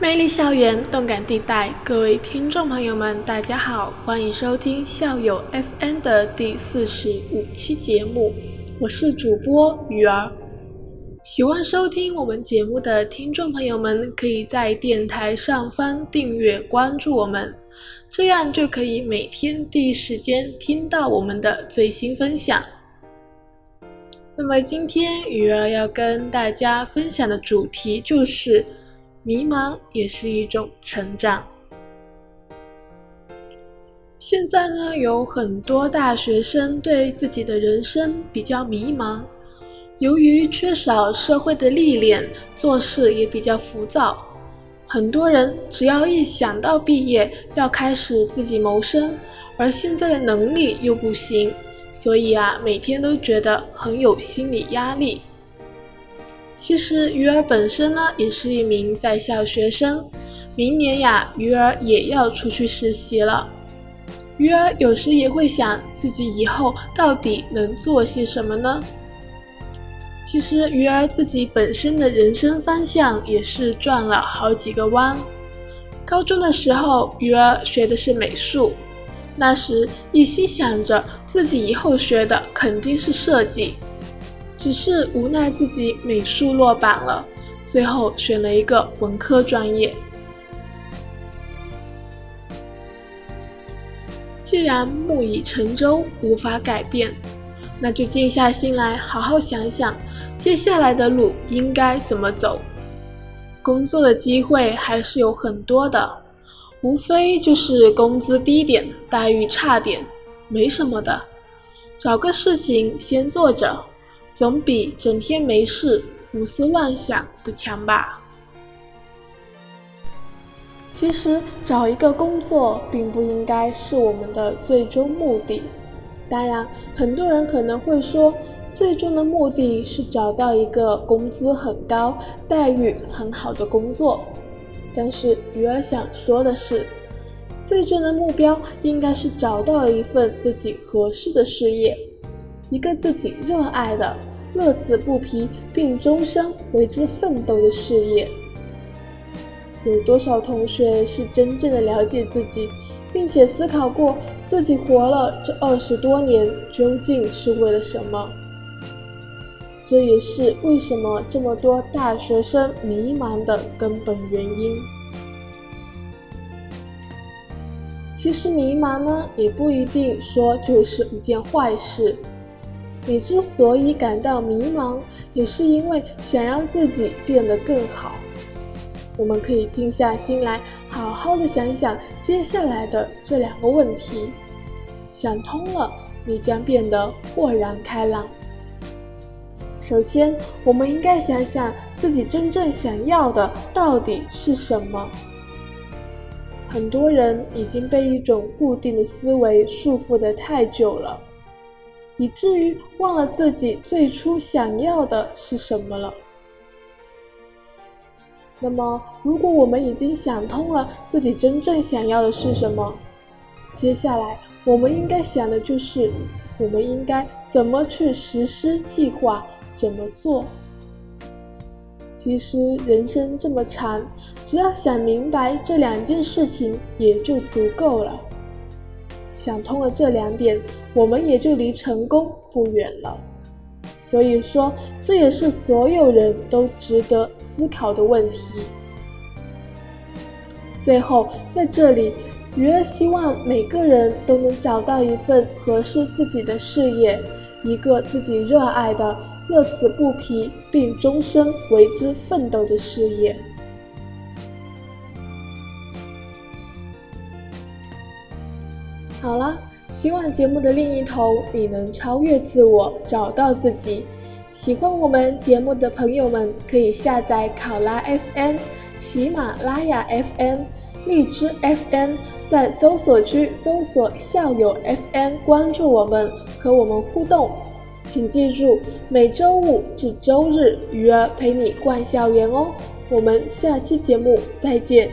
魅力校园，动感地带，各位听众朋友们，大家好，欢迎收听校友 FN 的第四十五期节目，我是主播鱼儿。喜欢收听我们节目的听众朋友们，可以在电台上方订阅关注我们，这样就可以每天第一时间听到我们的最新分享。那么今天鱼儿要跟大家分享的主题就是。迷茫也是一种成长。现在呢，有很多大学生对自己的人生比较迷茫，由于缺少社会的历练，做事也比较浮躁。很多人只要一想到毕业要开始自己谋生，而现在的能力又不行，所以啊，每天都觉得很有心理压力。其实鱼儿本身呢，也是一名在校学生。明年呀，鱼儿也要出去实习了。鱼儿有时也会想，自己以后到底能做些什么呢？其实鱼儿自己本身的人生方向也是转了好几个弯。高中的时候，鱼儿学的是美术，那时一心想着自己以后学的肯定是设计。只是无奈自己美术落榜了，最后选了一个文科专业。既然木已成舟，无法改变，那就静下心来，好好想想接下来的路应该怎么走。工作的机会还是有很多的，无非就是工资低点、待遇差点，没什么的。找个事情先做着。总比整天没事胡思乱想的强吧。其实找一个工作并不应该是我们的最终目的。当然，很多人可能会说，最终的目的是找到一个工资很高、待遇很好的工作。但是鱼儿想说的是，最终的目标应该是找到一份自己合适的事业。一个自己热爱的、乐此不疲并终生为之奋斗的事业。有多少同学是真正的了解自己，并且思考过自己活了这二十多年究竟是为了什么？这也是为什么这么多大学生迷茫的根本原因。其实迷茫呢，也不一定说就是一件坏事。你之所以感到迷茫，也是因为想让自己变得更好。我们可以静下心来，好好的想想接下来的这两个问题。想通了，你将变得豁然开朗。首先，我们应该想想自己真正想要的到底是什么。很多人已经被一种固定的思维束缚得太久了。以至于忘了自己最初想要的是什么了。那么，如果我们已经想通了自己真正想要的是什么，接下来我们应该想的就是，我们应该怎么去实施计划，怎么做。其实人生这么长，只要想明白这两件事情，也就足够了。想通了这两点，我们也就离成功不远了。所以说，这也是所有人都值得思考的问题。最后，在这里，鱼儿希望每个人都能找到一份合适自己的事业，一个自己热爱的、乐此不疲并终身为之奋斗的事业。好了，希望节目的另一头你能超越自我，找到自己。喜欢我们节目的朋友们，可以下载考拉 FM、喜马拉雅 FM、荔枝 FM，在搜索区搜索校友 FM，关注我们，和我们互动。请记住，每周五至周日，鱼儿陪你逛校园哦。我们下期节目再见。